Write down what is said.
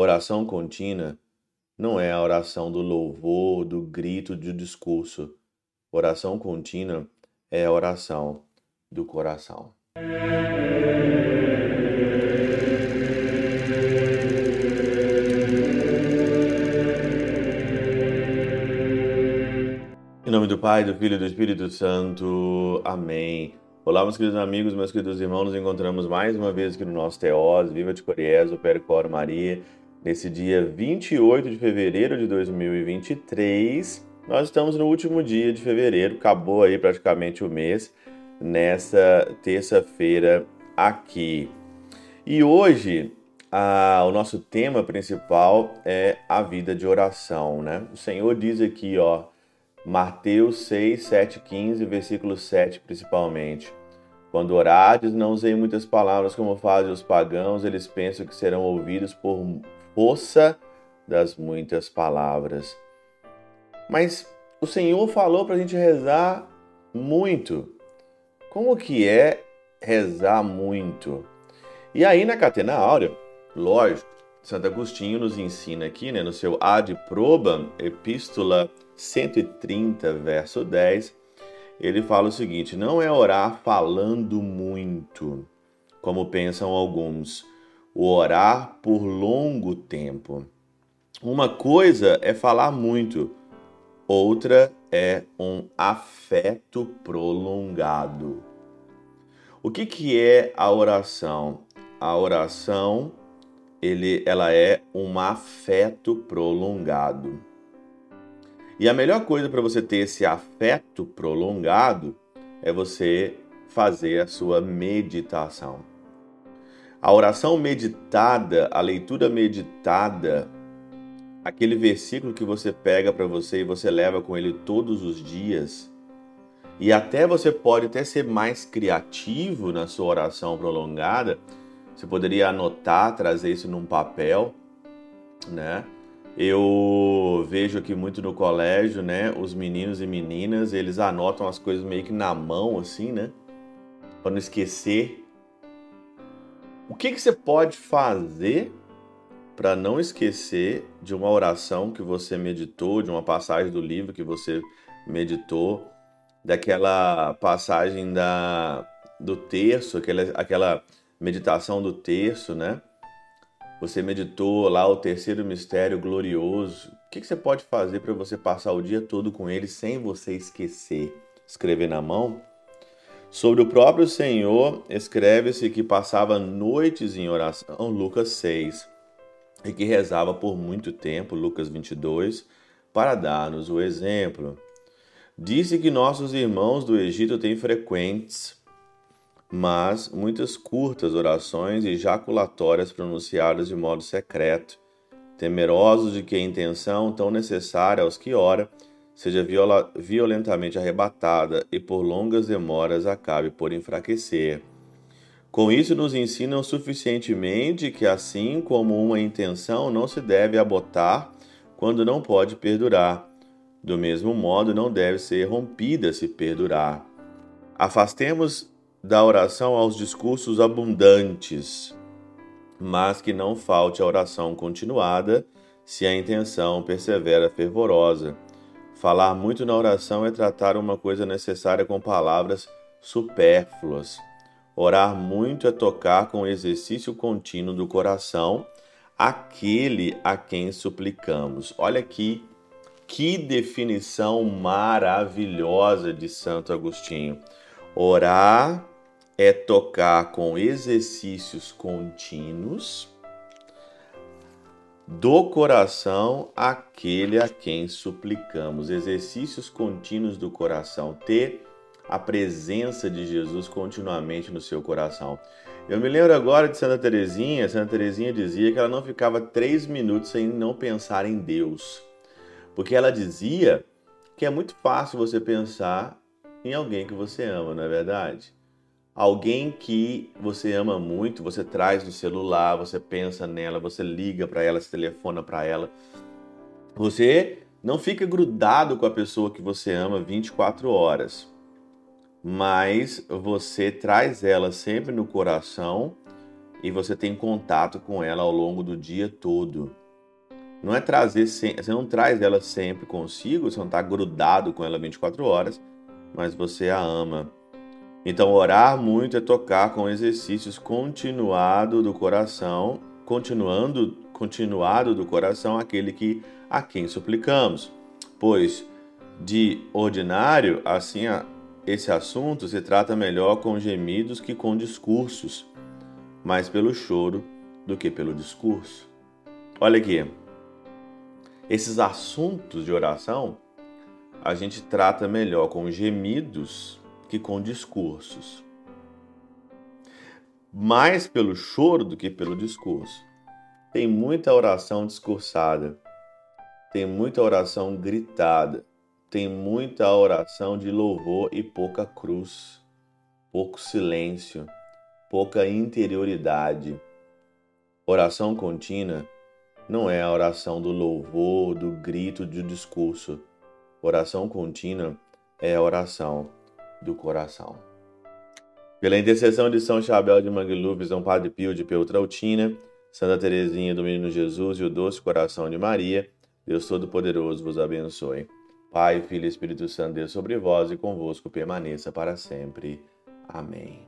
Oração contínua não é a oração do louvor, do grito, do discurso. Oração contínua é a oração do coração. Em nome do Pai, do Filho e do Espírito Santo. Amém. Olá, meus queridos amigos, meus queridos irmãos, nos encontramos mais uma vez aqui no nosso Teós, Viva de Coriés, o Percor Maria nesse dia 28 de fevereiro de 2023. Nós estamos no último dia de fevereiro, acabou aí praticamente o mês, nessa terça-feira aqui. E hoje a, o nosso tema principal é a vida de oração, né? O Senhor diz aqui, ó, Mateus 6, 7, 15, versículo 7 principalmente. Quando orades, não usei muitas palavras como fazem os pagãos, eles pensam que serão ouvidos por força das muitas palavras. Mas o Senhor falou para a gente rezar muito. Como que é rezar muito? E aí na Catena Áurea, lógico, Santo Agostinho nos ensina aqui, né, no seu Ad Probam, Epístola 130, verso 10, ele fala o seguinte: não é orar falando muito, como pensam alguns, o orar por longo tempo. Uma coisa é falar muito, outra é um afeto prolongado. O que, que é a oração? A oração ele, ela é um afeto prolongado. E a melhor coisa para você ter esse afeto prolongado é você fazer a sua meditação. A oração meditada, a leitura meditada, aquele versículo que você pega para você e você leva com ele todos os dias, e até você pode até ser mais criativo na sua oração prolongada, você poderia anotar, trazer isso num papel, né? Eu vejo aqui muito no colégio, né? Os meninos e meninas, eles anotam as coisas meio que na mão, assim, né? Para não esquecer o que, que você pode fazer para não esquecer de uma oração que você meditou, de uma passagem do livro que você meditou, daquela passagem da, do terço, aquela, aquela meditação do terço, né? Você meditou lá o terceiro mistério glorioso. O que, que você pode fazer para você passar o dia todo com ele sem você esquecer? Escrever na mão? Sobre o próprio Senhor, escreve-se que passava noites em oração, Lucas 6, e que rezava por muito tempo, Lucas 22, para dar-nos o exemplo. Disse que nossos irmãos do Egito têm frequentes, mas muitas curtas orações e jaculatórias pronunciadas de modo secreto, temerosos de que a intenção tão necessária aos que ora seja viola, violentamente arrebatada e por longas demoras acabe por enfraquecer. Com isso, nos ensinam suficientemente que, assim como uma intenção não se deve abotar quando não pode perdurar, do mesmo modo não deve ser rompida se perdurar. Afastemos da oração aos discursos abundantes, mas que não falte a oração continuada se a intenção persevera fervorosa Falar muito na oração é tratar uma coisa necessária com palavras supérfluas. Orar muito é tocar com exercício contínuo do coração aquele a quem suplicamos. Olha aqui que definição maravilhosa de Santo Agostinho. Orar é tocar com exercícios contínuos do coração aquele a quem suplicamos. Exercícios contínuos do coração, ter a presença de Jesus continuamente no seu coração. Eu me lembro agora de Santa Teresinha. Santa Teresinha dizia que ela não ficava três minutos sem não pensar em Deus, porque ela dizia que é muito fácil você pensar em alguém que você ama, não é verdade? Alguém que você ama muito, você traz no celular, você pensa nela, você liga para ela, se telefona para ela. Você não fica grudado com a pessoa que você ama 24 horas, mas você traz ela sempre no coração e você tem contato com ela ao longo do dia todo. Não é trazer, você não traz ela sempre consigo, você não está grudado com ela 24 horas, mas você a ama. Então, orar muito é tocar com exercícios continuado do coração, continuando, continuado do coração aquele que a quem suplicamos. Pois de ordinário, assim esse assunto se trata melhor com gemidos que com discursos, mais pelo choro do que pelo discurso. Olha aqui, esses assuntos de oração a gente trata melhor com gemidos que com discursos. Mais pelo choro do que pelo discurso. Tem muita oração discursada, tem muita oração gritada, tem muita oração de louvor e pouca cruz, pouco silêncio, pouca interioridade. Oração contínua não é a oração do louvor, do grito, do discurso. Oração contínua é a oração do coração. Pela intercessão de São Chabel de Mangluf, São Padre Pio de Peltrautina, Santa Teresinha do Menino Jesus e o Doce Coração de Maria, Deus Todo-Poderoso vos abençoe. Pai, Filho e Espírito Santo, Deus sobre vós e convosco permaneça para sempre. Amém.